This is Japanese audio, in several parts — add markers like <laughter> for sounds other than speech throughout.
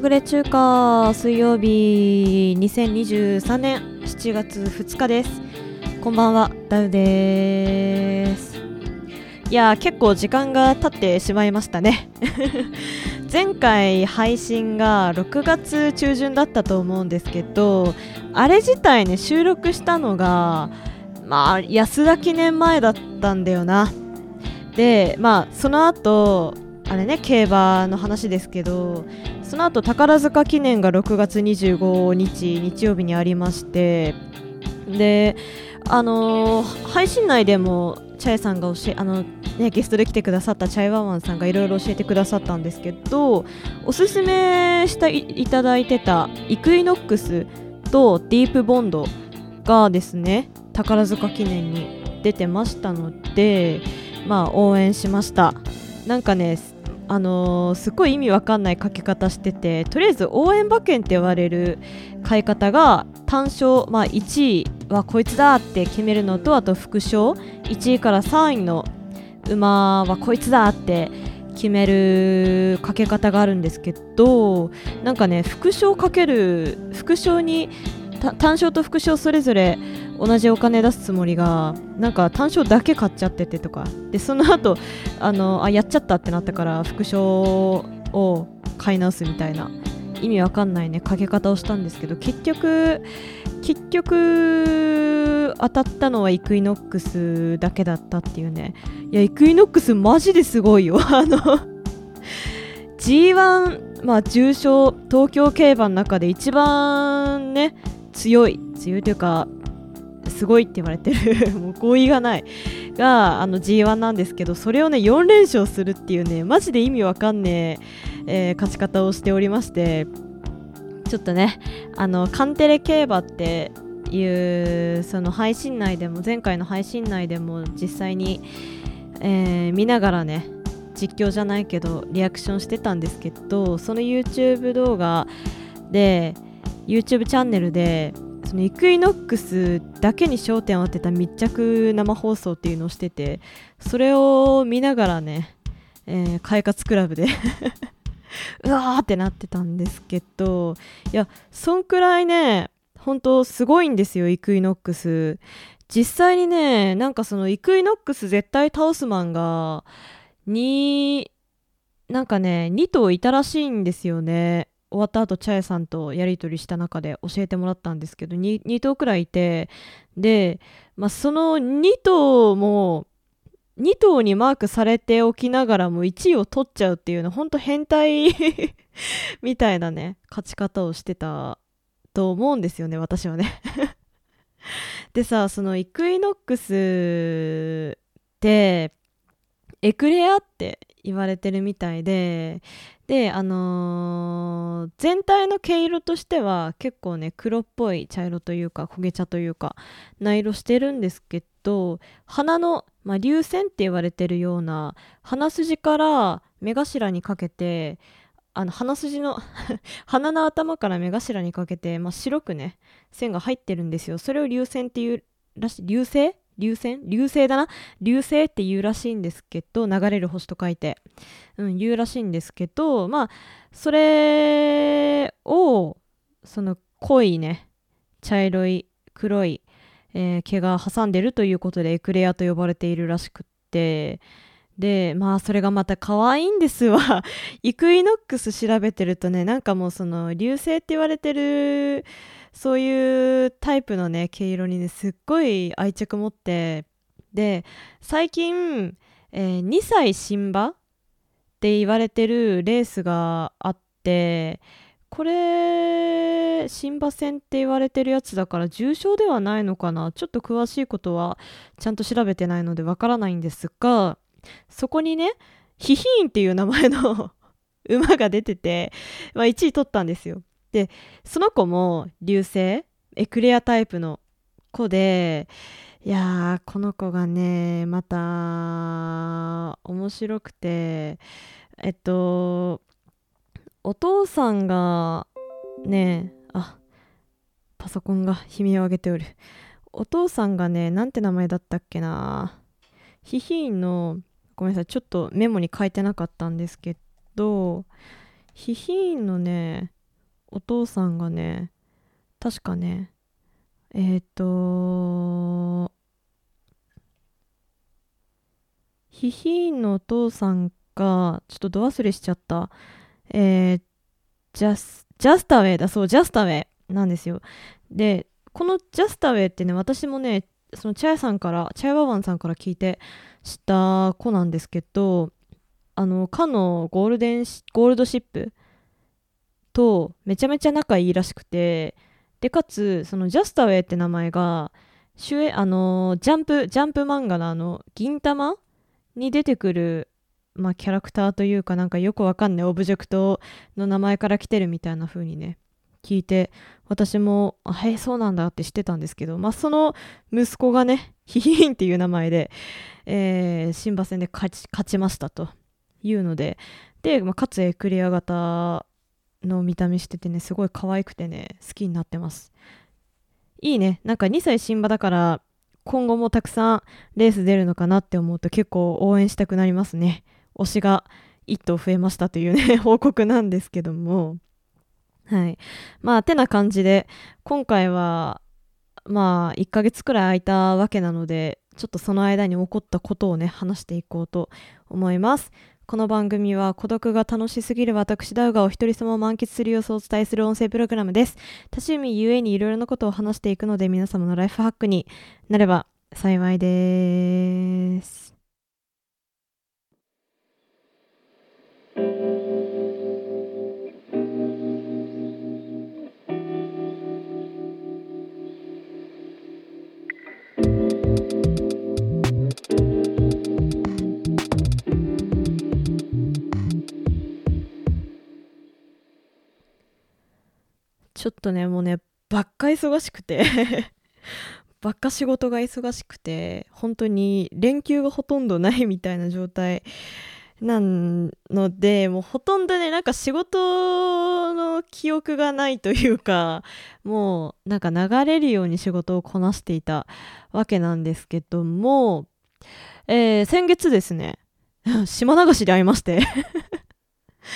暮れ中華水曜日2023年7月2日です。こんばんはダウです。いやー結構時間が経ってしまいましたね。<laughs> 前回配信が6月中旬だったと思うんですけどあれ自体ね収録したのがまあ安田記念前だったんだよな。でまあその後あれね競馬の話ですけどその後宝塚記念が6月25日日曜日にありましてであのー、配信内でもチャイさんが教えあの、ね、ゲストで来てくださったチャイワンワンさんがいろいろ教えてくださったんですけどおすすめしていただいてたイクイノックスとディープボンドがですね宝塚記念に出てましたのでまあ応援しました。なんかねあのー、すっごい意味わかんないかけ方しててとりあえず応援馬券って言われる買い方が単勝、まあ、1位はこいつだって決めるのとあと副賞1位から3位の馬はこいつだって決めるかけ方があるんですけどなんかね副賞かける副賞に単勝と副賞それぞれ同じお金出すつもりがなんか単勝だけ買っちゃっててとか。でその後あのあやっちゃったってなったから副賞を買い直すみたいな。意味わかんないね。かけ方をしたんですけど結局結局当たったのはイクイノックスだけだったっていうね。いやイクイノックスマジですごいよ。<laughs> あの G1 まあ重賞東京競馬の中で一番ね強い。強いというかすごいって言われてる。もう合意がない。があの G1 なんですけどそれをね4連勝するっていうねマジで意味わかんねええー、勝ち方をしておりましてちょっとねあのカンテレ競馬っていうその配信内でも前回の配信内でも実際に、えー、見ながらね実況じゃないけどリアクションしてたんですけどその YouTube 動画で YouTube チャンネルでそのイクイノックスだけに焦点を当てた密着生放送っていうのをしててそれを見ながらね、えー、快活クラブで <laughs> うわーってなってたんですけどいやそんくらいね本当すごいんですよイクイノックス。実際にねなんかそのイクイノックス絶対倒すマンが2なんかね2頭いたらしいんですよね。終わった後チャエさんとやり取りした中で教えてもらったんですけど 2, 2頭くらいいてで、まあ、その2頭も2頭にマークされておきながらも1位を取っちゃうっていうのほんと変態 <laughs> みたいなね勝ち方をしてたと思うんですよね私はね。<laughs> でさそのイクイノックスってエクレアって言われてるみたいでであのー、全体の毛色としては結構ね黒っぽい茶色というか焦げ茶というかな色してるんですけど鼻の、まあ、流線って言われてるような鼻筋から目頭にかけてあの鼻筋の <laughs> 鼻の頭から目頭にかけて、まあ、白くね線が入ってるんですよ。それを流線っていうらしい流星流線流星だな？流星って言うらしいんですけど流れる星と書いて、うん、言うらしいんですけどまあそれをその濃いね茶色い黒い、えー、毛が挟んでるということでエクレアと呼ばれているらしくって。でまあそれがまた可愛いんですわ。<laughs> イクイノックス調べてるとねなんかもうその流星って言われてるそういうタイプのね毛色にねすっごい愛着持ってで最近、えー、2歳新馬って言われてるレースがあってこれ新馬戦って言われてるやつだから重賞ではないのかな？ちょっと詳しいことはちゃんと調べてないのでわからないんですがそこにねヒヒーンっていう名前の <laughs> 馬が出てて、まあ、1位取ったんですよ。でその子も流星エクレアタイプの子でいやこの子がねまた面白くてえっとお父さんがねあパソコンが悲鳴を上げておる。お父さんがねなんて名前だったっけな。ヒヒーンのごめんなさいちょっとメモに書いてなかったんですけどヒヒーンのねお父さんがね確かねえっ、ー、とヒヒーンのお父さんがちょっとど忘れしちゃった。えー、ジャスジャスタウェイだ。そうジャスタウェイなんですよ。でこのジャスタウェイってね私もねそのチャイさんからチャイワワンさんから聞いて知った子なんですけどあのかのゴールデンゴールドシップとめちゃめちゃ仲いいらしくてでかつそのジャスタウェイって名前が主演あのジャンプジャンプ漫画のあの銀玉に出てくるまあキャラクターというかなんかよくわかんないオブジェクトの名前から来てるみたいな風にね聞いて私もあへえそうなんだって知ってたんですけどまあその息子がねヒヒンっていう名前で、えー、新馬戦で勝ち勝ちましたというのでで、まあ、かつエクレア型の見た目しててねすごい可愛くてね好きになってます。いいね。なんか2歳新馬だから今後もたくさんレース出るのかなって思うと結構応援したくなりますね。推しが1頭増えましたというね <laughs> 報告なんですけども。はい。まあてな感じで今回はまあ1ヶ月くらい空いたわけなのでちょっとその間に起こったことをね話していこうと思います。この番組は孤独が楽しすぎる私ダウがお一人様を満喫する様子をお伝えする音声プログラムです。多趣味ゆえにいろいろなことを話していくので皆様のライフハックになれば幸いです。ちょっとねもうねばっか忙しくて。<laughs> ばっか仕事が忙しくて本当に連休がほとんどないみたいな状態なのでもうほとんどねなんか仕事の記憶がないというかもうなんか流れるように仕事をこなしていたわけなんですけども、えー、先月ですね <laughs> 島流しで会いまして。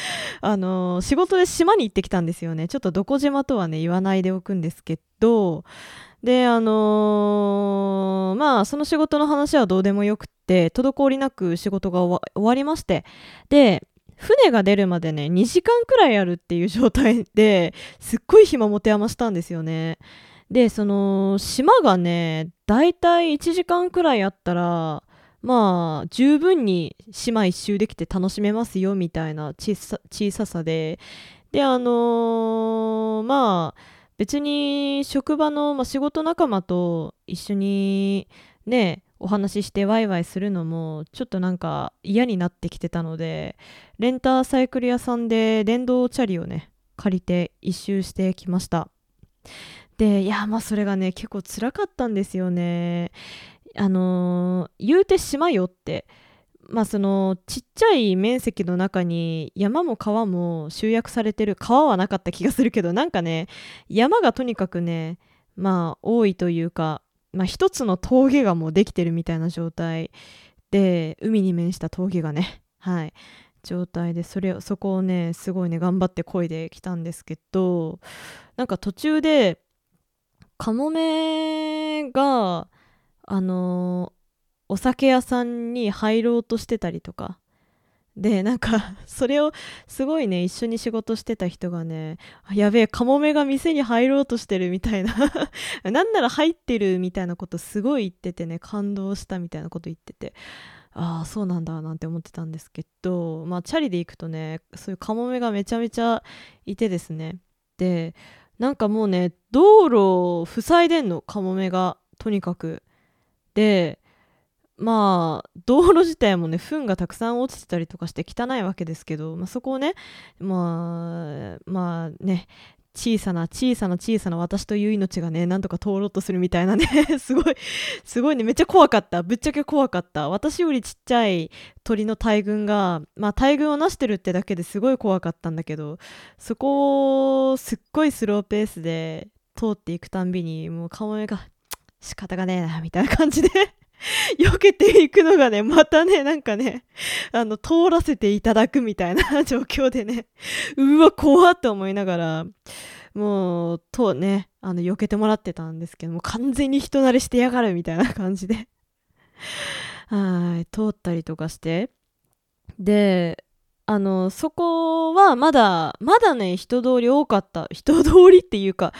<laughs> あの仕事で島に行ってきたんですよね。ちょっとどこ島とはね言わないでおくんですけど。であのー、まあその仕事の話はどうでもよくって滞りなく仕事が終わりまして。で船が出るまでね2時間くらいあるっていう状態ですっごい暇持て余したんですよね。でその島がねだいたい1時間くらいあったらまあ十分に島一周できて楽しめますよみたいな小ささで。であのー、まあ別に職場の、まあ、仕事仲間と一緒にねお話ししてワイワイするのもちょっとなんか嫌になってきてたのでレンタサイクル屋さんで電動チャリをね借りて一周してきました。でいやまあそれがね結構辛かったんですよね。あのー、言うて島よって。まあそのちっちゃい面積の中に山も川も集約されてる川はなかった気がするけどなんかね山がとにかくねまあ多いというか、まあ、一つの峠がもうできてるみたいな状態。で海に面した峠がねはい。状態でそれそこをねすごいね頑張って漕いできたんですけどなんか途中でカモメがあのお酒屋さんに入ろうとしてたりとか。でなんか <laughs> それをすごいね一緒に仕事してた人がねやべえカモメが店に入ろうとしてるみたいな。<laughs> なんなら入ってるみたいなことすごい言っててね感動したみたいなこと言ってて。ああそうなんだなんて思ってたんですけどまあチャリで行くとねそういうカモメがめちゃめちゃいてですね。でなんかもうね道路を塞いでんのカモメが。とにかく。でまあ道路自体もね糞がたくさん落ちてたりとかして汚いわけですけど、まあ、そこをねまあまあね小さな小さな小さな私という命がねなんとか通ろうとするみたいなね <laughs> すごいすごいねめっちゃ怖かった。ぶっちゃけ怖かった。私よりちっちゃい鳥の大群がまあ大群をなしてるってだけですごい怖かったんだけどそこをすっごいスローペースで通っていくたんびにもう顔が仕方がねえなみたいな感じで。<laughs> 避けていくのがね、またね、なんかね、あの、通らせていただくみたいな <laughs> 状況でね、うわ、怖っと思いながら、もう、とね、あの、避けてもらってたんですけども、完全に人慣れしてやがるみたいな感じで。<laughs> はい、通ったりとかして、で、あの、そこはまだ、まだね、人通り多かった。人通りっていうか、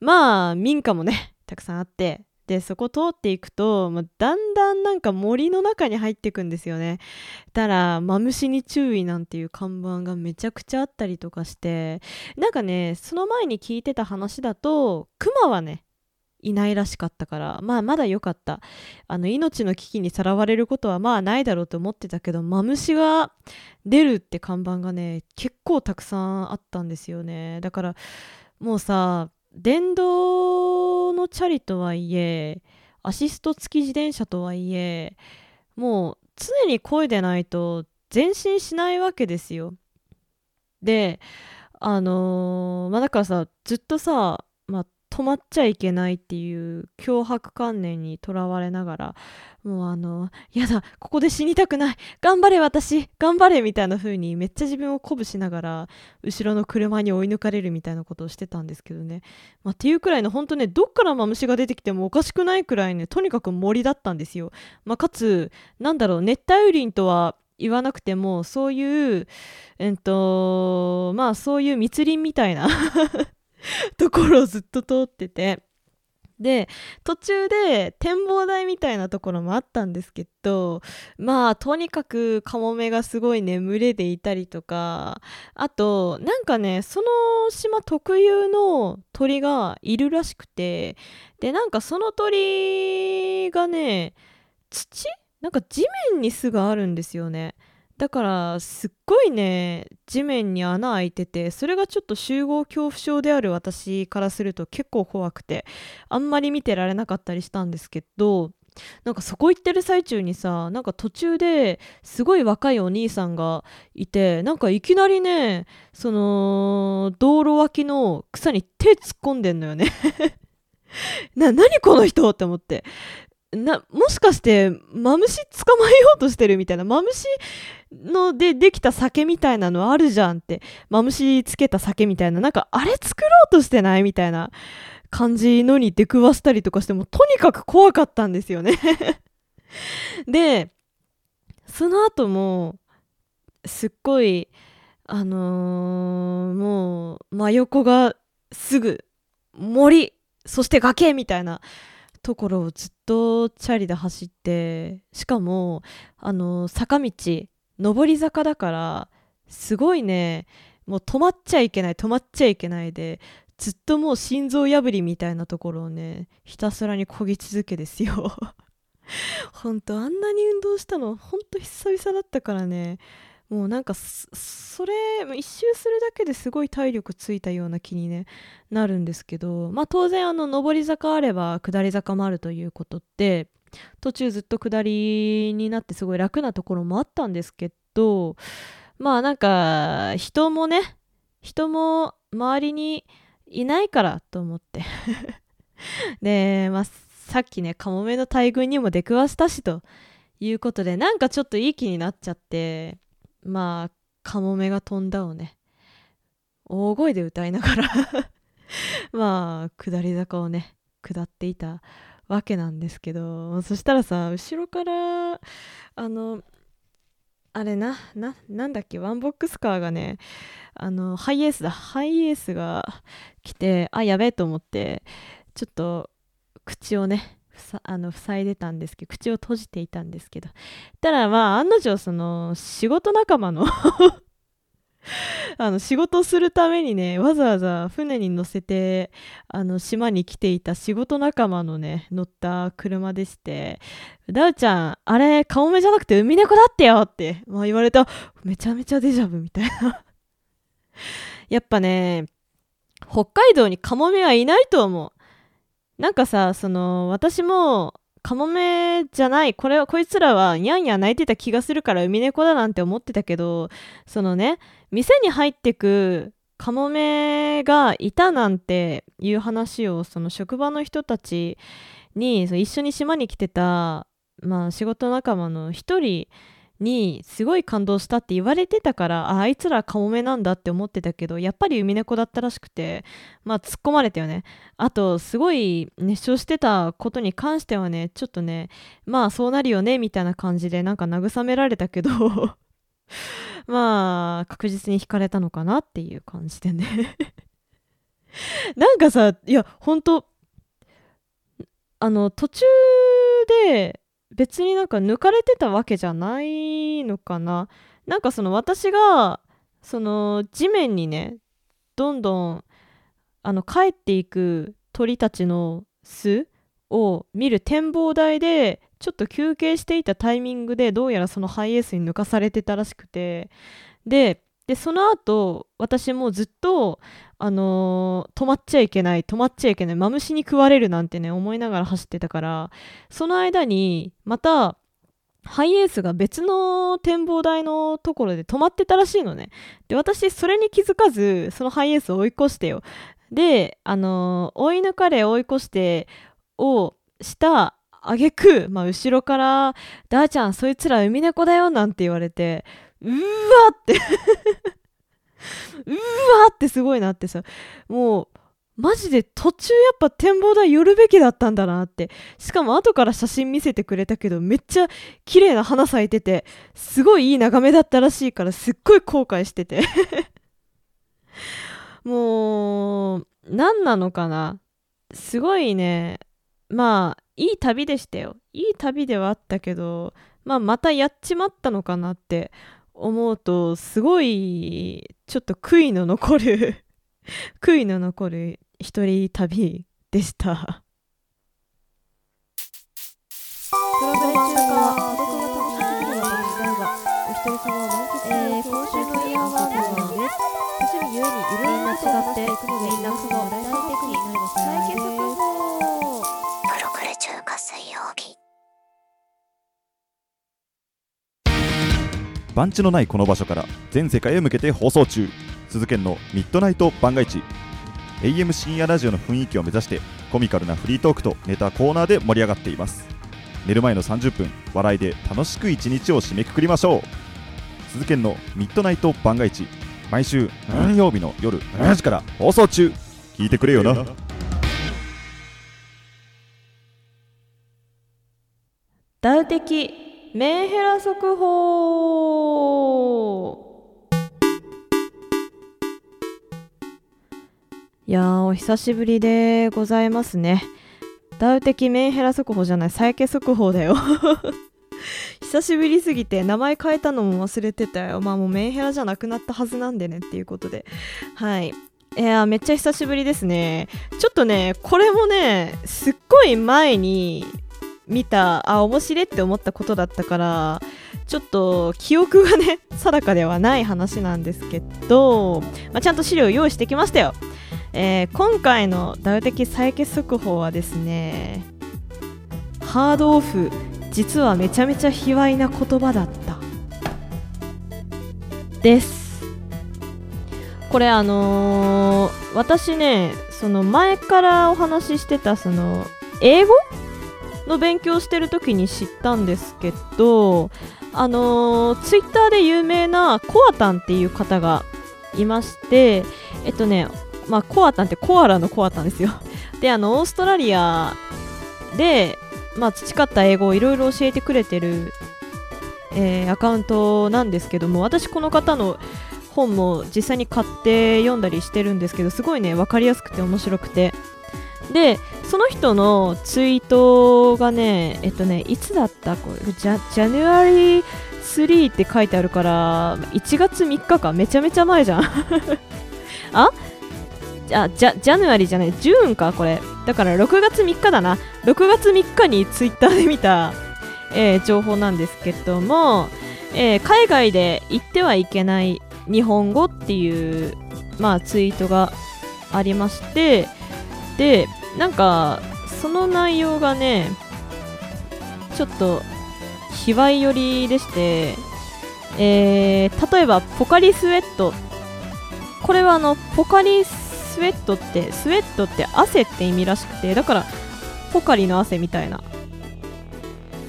まあ、民家もね、たくさんあって、でそこ通っていくと、まあ、だんだんなんか森の中に入っていくんですよね。たらマムシに注意なんていう看板がめちゃくちゃあったりとかしてなんかねその前に聞いてた話だとクマはねいないらしかったからまあまだ良かった。あの命の危機にさらわれることはまあないだろうと思ってたけどマムシが出るって看板がね結構たくさんあったんですよね。だからもうさ電動のチャリとはいえアシスト付き自転車とはいえもう常に声でないと前進しないわけですよ。であのー、まあだからさずっとさ、まあ、止まっちゃいけないっていう脅迫観念にとらわれながらもうあのやだここで死にたくない頑張れ私頑張れみたいな風にめっちゃ自分を鼓舞しながら後ろの車に追い抜かれるみたいなことをしてたんですけどね、まあ、っていうくらいの本当ねどっからマムシが出てきてもおかしくないくらいねとにかく森だったんですよ、まあ、かつなんだろう熱帯雨林とは言わなくてもそういうえっとまあそういう密林みたいな <laughs> ところをずっと通っててで途中で展望台みたいなところもあったんですけどまあとにかくカモメがすごいね群れでいたりとかあとなんかねその島特有の鳥がいるらしくてでなんかその鳥がね土？なんか地面に巣があるんですよね。だからすっごいね地面に穴開いててそれがちょっと集合恐怖症である私からすると結構怖くてあんまり見てられなかったりしたんですけどなんかそこ行ってる最中にさなんか途中ですごい若いお兄さんがいてなんかいきなりねその道路脇の草に手突っ込んでんのよね。<laughs> な何この人って思って。なもしかしてマムシ捕まえようとしてるみたいなマムシのでできた酒みたいなのあるじゃんってマムシつけた酒みたいななんかあれ作ろうとしてないみたいな感じのに出くわしたりとかしてもとにかく怖かったんですよね。<laughs> でその後もすっごいあのー、もう真横がすぐ森そして崖みたいなところをずっとチャリで走ってしかもあの坂道上り坂だからすごいねもう止まっちゃいけない止まっちゃいけないでずっともう心臓破りみたいなところをねひたすらにこぎ続けですよ。ほんとあんなに運動したのほんと久々だったからね。もうなんかそれ一周するだけですごい体力ついたような気に、ね、なるんですけどまあ当然あの上り坂あれば下り坂もあるということって途中ずっと下りになってすごい楽なところもあったんですけどまあなんか人もね人も周りにいないからと思って。<laughs> で、まあ、さっきねカモメの大群にも出くわしたしということでなんかちょっといい気になっちゃって。まあカモメが飛んだをね大声で歌いながら <laughs> まあ下り坂をね下っていたわけなんですけどそしたらさ後ろからあのあれなななんだっけワンボックスカーがねあのハイエースだハイエースが来てあやべえと思ってちょっと口をねあの塞いでたんですけど口を閉じていたんですけどたらまあ案の定その仕事仲間の <laughs> あの仕事するためにねわざわざ船に乗せてあの島に来ていた仕事仲間のね乗った車でして「ダウちゃんあれカモメじゃなくてウミネコだってよ」って、まあ、言われためちゃめちゃデジャブみたいな。やっぱね北海道にカモメはいないと思う。なんかさその私もカモメじゃない。これこいつらはニャンニャン泣いてた気がするからウミネコだなんて思ってたけどそのね店に入ってくカモメがいたなんていう話をその職場の人たちにその一緒に島に来てたまあ仕事仲間の一人にすごい感動したって言われてたからああいつらカモメなんだって思ってたけどやっぱりウミネコだったらしくてまあ突っ込まれたよね。あとすごい熱唱してたことに関してはねちょっとねまあそうなるよねみたいな感じでなんか慰められたけど <laughs> まあ確実に惹かれたのかなっていう感じでね。<laughs> なんかさいやほんとあの途中で別になんか抜かれてたわけじゃないのかな。なんかその私がその地面にねどんどんあの帰っていく鳥たちの巣を見る展望台でちょっと休憩していたタイミングでどうやらそのハイエースに抜かされてたらしくて。ででその後私もずっとあのー、止まっちゃいけない止まっちゃいけないマムシに食われるなんてね思いながら走ってたからその間にまたハイエースが別の展望台のところで止まってたらしいのね。で私それに気づかずそのハイエースを追い越してよ。であのー、追い抜かれ追い越してをしたあげく、まあ、後ろから「ダーちゃんそいつらウミネコだよ」なんて言われてうーわって。うーわってすごいなってさ。もうマジで途中やっぱ展望台寄るべきだったんだなって。しかも後から写真見せてくれたけどめっちゃ綺麗な花咲いててすごいいい眺めだったらしいからすっごい後悔してて。<laughs> もう何なのかな。すごいね。まあいい旅でしたよ。いい旅ではあったけどまあまたやっちまったのかなって思うとすごいちょっと悔いの残る <laughs> 悔いの残る一人旅でした。トラブル中華孤独が楽しすぎる私だがお一人様を満喫する、えー、今週のイヤーワークです私もゆえにいろいろな違っていくのでみんなその大体的になるの再番地のないこの場所から全世界へ向けて放送中。鈴研のミッドナイト番外地 AM 深夜ラジオの雰囲気を目指してコミカルなフリートークとネタコーナーで盛り上がっています。寝る前の30分笑いで楽しく一日を締めくくりましょう。鈴研のミッドナイト番外地毎週何曜日の夜7時から放送中。聞いてくれよな。ダウ的メンヘラ速報。いやーお久しぶりでございますね。ダウ的メンヘラ速報じゃないサイケ速報だよ。<laughs> 久しぶりすぎて名前変えたのも忘れてたよ。まあもうメンヘラじゃなくなったはずなんでねっていうことで。はい。いやめっちゃ久しぶりですね。ちょっとねこれもねすっごい前に見たあ面白いって思ったことだったからちょっと記憶がね <laughs> 定かではない話なんですけど、まあ、ちゃんと資料用意してきましたよ、えー、今回のダウ的採血速報はですねハードオフ実はめちゃめちゃ卑猥な言葉だった。です。これあのー、私ねその前からお話ししてたその英語の勉強してる時に知ったんですけどあのツイッターで有名なコアタンっていう方がいましてえっとねまあコアタンってコアラのコアタンですよ。<laughs> であのオーストラリアでまあ培った英語をいろいろ教えてくれてる、えー、アカウントなんですけども私この方の本も実際に買って読んだりしてるんですけどすごいね分かりやすくて面白くて。でその人のツイートがねえっとねいつだったこれ？ジャジャヌアリー3って書いてあるから1月3日かめちゃめちゃ前じゃん。<laughs> あ？じゃジャジャヌアリじゃない。ジューンかこれ。だから6月3日だな。6月3日にツイッターで見た、えー、情報なんですけども、えー、海外で言ってはいけない日本語っていう、まあ、ツイートがありましてでなんかその内容がねちょっと卑猥寄りでして、えー、例えばポカリスエット。これはあのポカリスエットってスウェットって汗って意味らしくてだからポカリの汗みたいな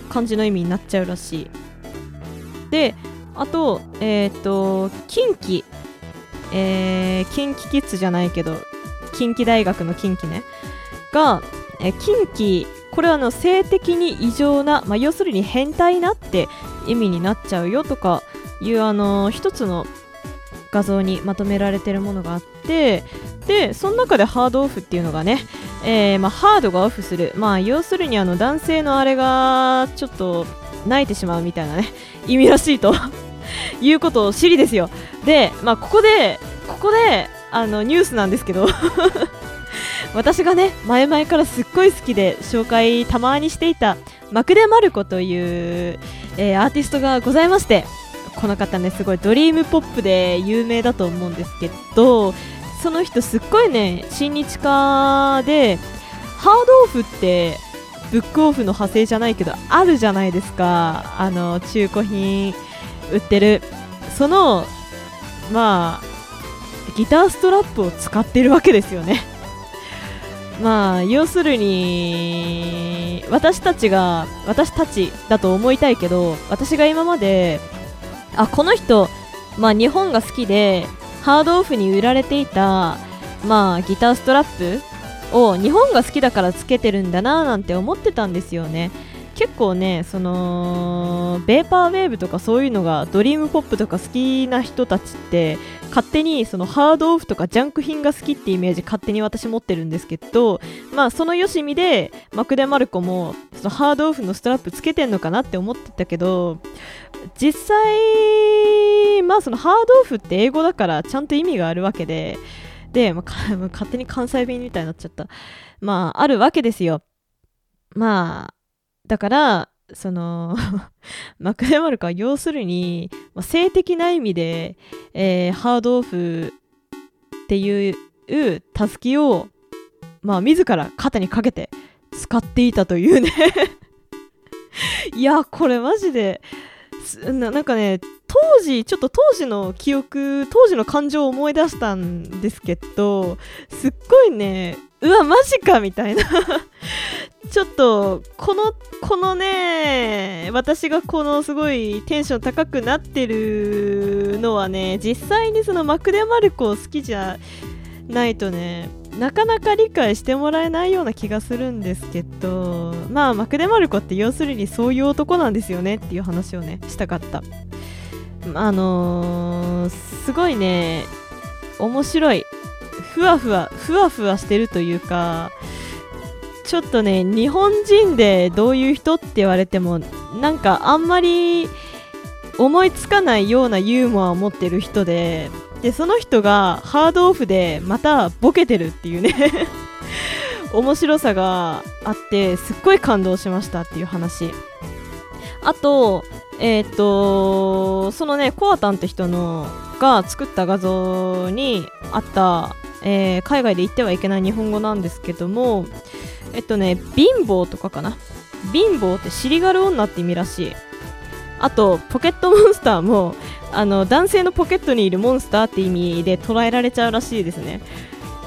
感じの意味になっちゃうらしい。であとえっ、と近畿えー、近畿キッズじゃないけど近畿大学の近畿ね。が、えー近畿これはの性的に異常な、まあ、要するに変態なって意味になっちゃうよとかいうあの一つの画像にまとめられてるものがあってでその中でハードオフっていうのがね、えーまあ、ハードがオフする、まあ、要するにあの男性のあれがちょっと泣いてしまうみたいなね意味らしいと <laughs> いうことを知りですよ。で、まあ、ここでここであのニュースなんですけど。私がね前々からすっごい好きで紹介たまにしていたマクデ・マルコという、えーアーティストがございましてこの方ねすごいドリームポップで有名だと思うんですけどその人すっごいね親日家でハードオフってブックオフの派生じゃないけどあるじゃないですか。あの中古品売ってる。そのまあギターストラップを使ってるわけですよね。まあ要するに私たちが私たちだと思いたいけど私が今まであこの人まあ日本が好きでハードオフに売られていたまあギターストラップを日本が好きだからつけてるんだななんて思ってたんですよね。結構ねそのベーパーウェーブとかそういうのがドリームポップとか好きな人たちって勝手にそのハードオフとかジャンク品が好きってイメージ勝手に私持ってるんですけどまあそのよしみでマック・デマルコもそのハードオフのストラップつけてんのかなって思ってたけど実際まあそのハードオフって英語だからちゃんと意味があるわけでで、まあ <laughs> 勝手に関西弁みたいになっちゃった。まああるわけですよ。まあだからその <laughs> マクデマルカは要するに、まあ性的な意味で、えーハードオフっていうたすきをまあ自ら肩にかけて使っていたというね。<laughs> いやこれマジでなんかね当時ちょっと当時の記憶当時の感情を思い出したんですけどすっごいねうわマジかみたいな。<laughs> ちょっとこのこのね私がこのすごいテンション高くなってるのはね実際にそのマクデマルコを好きじゃないとねなかなか理解してもらえないような気がするんですけどまあマクデマルコって要するにそういう男なんですよねっていう話をねしたかった。あのーすごいね面白い。ふわふわふわふわしてるというかちょっとね日本人でどういう人って言われてもなんかあんまり思いつかないようなユーモアを持ってる人ででその人がハードオフでまたボケてるっていうね <laughs> 面白さがあってすっごい感動しましたっていう話。あとえっ、とそのねコアタンって人のが作った画像にあった、えー海外で言ってはいけない日本語なんですけどもえっとね貧乏とかかな。貧乏って尻軽女って意味らしい。あとポケットモンスターもあの男性のポケットにいるモンスターって意味で捉えられちゃうらしいですね。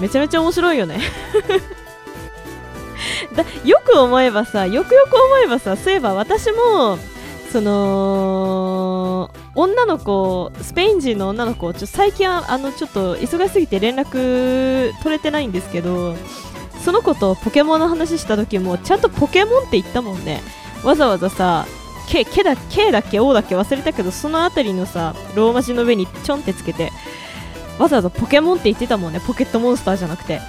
めちゃめちゃ面白いよね。<laughs> だよく思えばさよくよく思えばさそういえば私もその女の子スペイン人の女の子ちょ最近はあのちょっと忙しすぎて連絡取れてないんですけどその子とポケモンの話した時もちゃんとポケモンって言ったもんね。わざわざさ K, K だっけ O だっけ忘れたけどそのあたりのさローマ字の上にちょんってつけてわざわざポケモンって言ってたもんね。ポケットモンスターじゃなくて。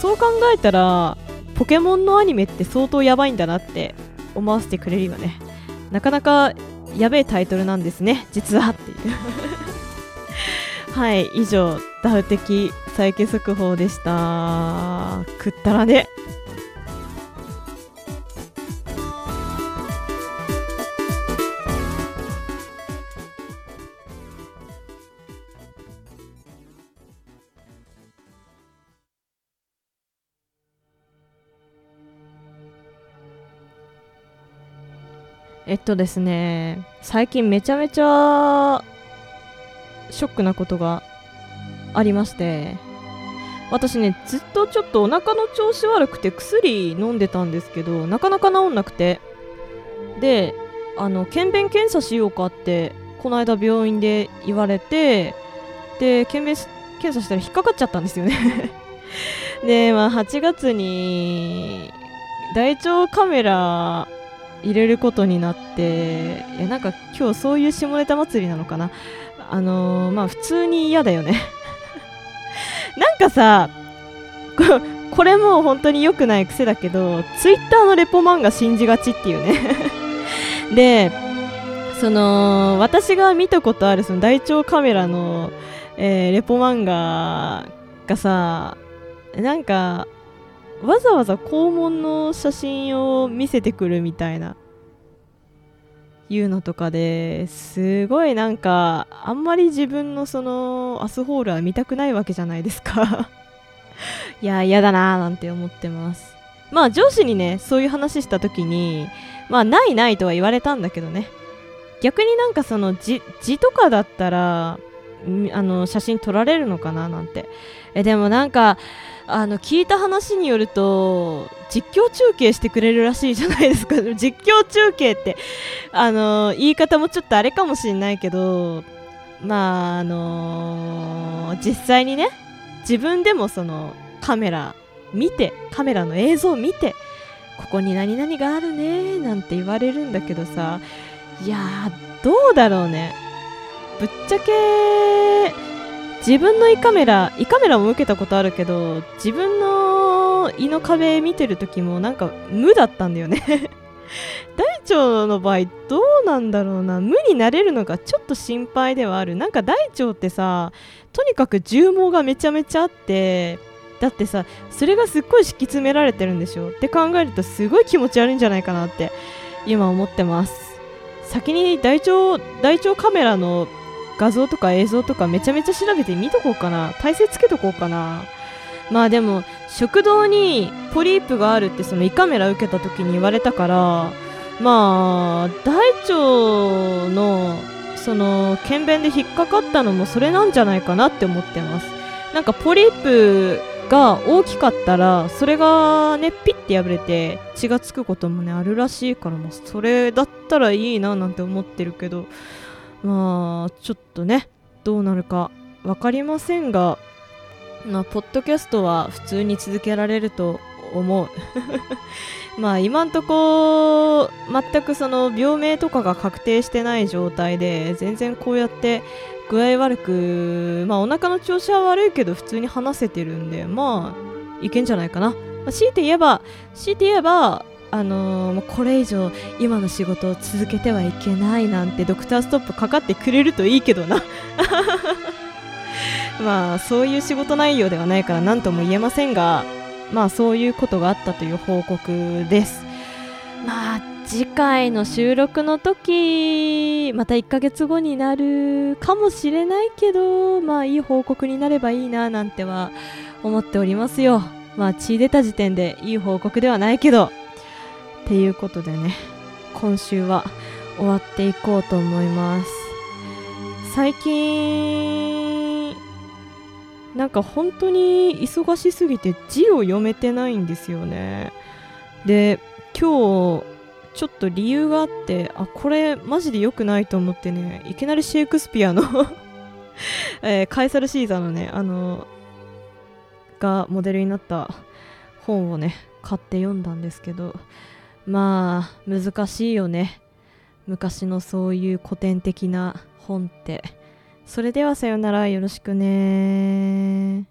そう考えたらポケモンのアニメって相当やばいんだなって思わせてくれるよね。なかなかやべえタイトルなんですね。実はっていう。<laughs> はい以上ダウ的再起速報でした。くったらね。えっとですね最近めちゃめちゃショックなことがありまして私ねずっとちょっとお腹の調子悪くて薬飲んでたんですけどなかなか治んなくて。であの検便検査しようかってこの間病院で言われてで検便検査したら引っかかっちゃったんですよね。<laughs> で、まあ、8月に大腸カメラ入れることになっていやなんか今日そういう下ネタ祭りなのかな。あのー、まあ普通に嫌だよね。<laughs> なんかさこれも本当に良くない癖だけどツイッターのレポ漫画信じがちっていうね。<laughs> でその私が見たことあるその大腸カメラの、えー、レポ漫画がさなんかわざわざ肛門の写真を見せてくるみたいないうのとかですごいなんかあんまり自分のそのアスホールは見たくないわけじゃないですか。<laughs> いや嫌だなーなんて思ってます。まあ上司にねそういう話した時にまあないないとは言われたんだけどね。逆になんかその字とかだったらあの写真撮られるのかななんて。えでもなんかあの聞いた話によると実況中継してくれるらしいじゃないですか。実況中継ってあの言い方もちょっとあれかもしれないけどまああのー、実際にね自分でもそのカメラ見てカメラの映像を見てここに何々があるねなんて言われるんだけどさいやどうだろうね。ぶっちゃけ自分の胃カメラ胃カメラも受けたことあるけど自分の胃の壁見てる時もなんか無だったんだよね。<laughs> 大腸の場合どうなんだろうな。無になれるのがちょっと心配ではある。なんか大腸ってさとにかく重毛がめちゃめちゃあってだってさそれがすっごい敷き詰められてるんでしょ。って考えるとすごい気持ち悪いんじゃないかなって今思ってます。先に大腸大腸カメラの画像とか映像とかめちゃめちゃ調べて見とこうかな。体勢つけとこうかな。まあでも食道にポリープがあるってその胃カメラ受けた時に言われたからまあ大腸のその検便で引っかかったのもそれなんじゃないかなって思ってます。なんかポリープが大きかったらそれがねピッて破れて血がつくこともねあるらしいからもうそれだったらいいななんて思ってるけど。まあちょっとねどうなるか分かりませんがまあポッドキャストは普通に続けられると思う。<laughs> まあ今んとこ全くその病名とかが確定してない状態で全然こうやって具合悪くまあお腹の調子は悪いけど普通に話せてるんでまあいけんじゃないかな、まあ、強いて言えば強いて言えばあのー、これ以上今の仕事を続けてはいけないなんてドクターストップかかってくれるといいけどな。<laughs> まあそういう仕事内容ではないから何とも言えませんがまあそういうことがあったという報告です。まあ次回の収録の時また1ヶ月後になるかもしれないけどまあいい報告になればいいななんては思っておりますよ。まあ血出た時点でいい報告ではないけど。っていうことでね今週は終わっていこうと思います。最近なんか本当に忙しすぎて字を読めてないんですよね。で今日ちょっと理由があってあこれマジで良くないと思ってねいきなりシェイクスピアの <laughs> えー、カエサル・シーザーのねあのがモデルになった本をね買って読んだんですけどまあ難しいよね。昔のそういう古典的な本って。それではさよならよろしくね